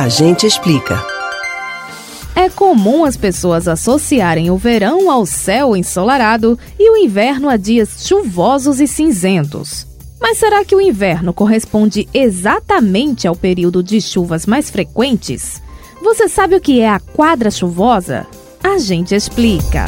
A gente explica. É comum as pessoas associarem o verão ao céu ensolarado e o inverno a dias chuvosos e cinzentos. Mas será que o inverno corresponde exatamente ao período de chuvas mais frequentes? Você sabe o que é a quadra chuvosa? A gente explica.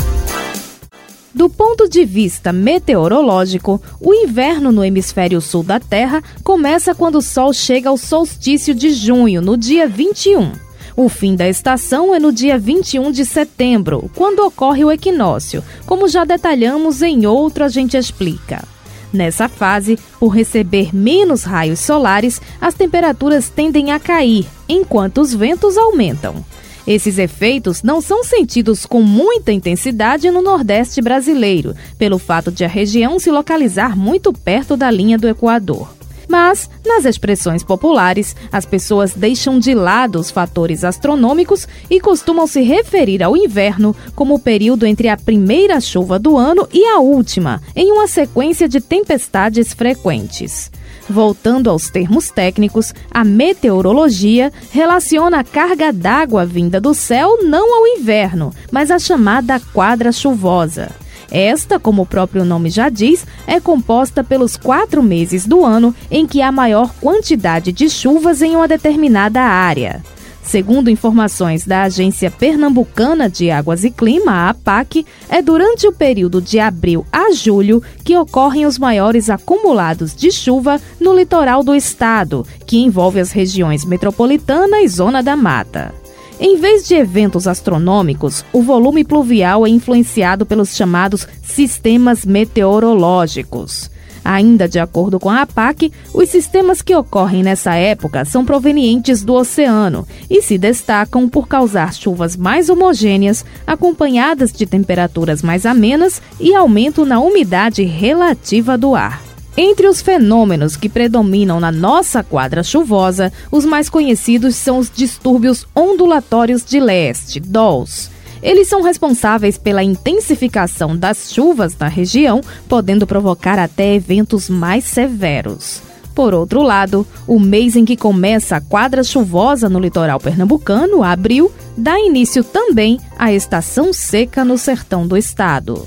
Do ponto de vista meteorológico, o inverno no hemisfério sul da Terra começa quando o Sol chega ao solstício de junho, no dia 21. O fim da estação é no dia 21 de setembro, quando ocorre o equinócio, como já detalhamos em outro A Gente Explica. Nessa fase, por receber menos raios solares, as temperaturas tendem a cair, enquanto os ventos aumentam. Esses efeitos não são sentidos com muita intensidade no Nordeste brasileiro, pelo fato de a região se localizar muito perto da linha do Equador. Mas, nas expressões populares, as pessoas deixam de lado os fatores astronômicos e costumam se referir ao inverno como o período entre a primeira chuva do ano e a última, em uma sequência de tempestades frequentes. Voltando aos termos técnicos, a meteorologia relaciona a carga d'água vinda do céu não ao inverno, mas à chamada quadra chuvosa. Esta, como o próprio nome já diz, é composta pelos quatro meses do ano em que há maior quantidade de chuvas em uma determinada área. Segundo informações da Agência Pernambucana de Águas e Clima, a APAC, é durante o período de abril a julho que ocorrem os maiores acumulados de chuva no litoral do estado, que envolve as regiões metropolitana e zona da mata. Em vez de eventos astronômicos, o volume pluvial é influenciado pelos chamados sistemas meteorológicos. Ainda de acordo com a APAC, os sistemas que ocorrem nessa época são provenientes do oceano e se destacam por causar chuvas mais homogêneas, acompanhadas de temperaturas mais amenas e aumento na umidade relativa do ar. Entre os fenômenos que predominam na nossa quadra chuvosa, os mais conhecidos são os distúrbios ondulatórios de leste, DOLS eles são responsáveis pela intensificação das chuvas na região, podendo provocar até eventos mais severos. Por outro lado, o mês em que começa a quadra chuvosa no litoral pernambucano, abril, dá início também à estação seca no sertão do estado.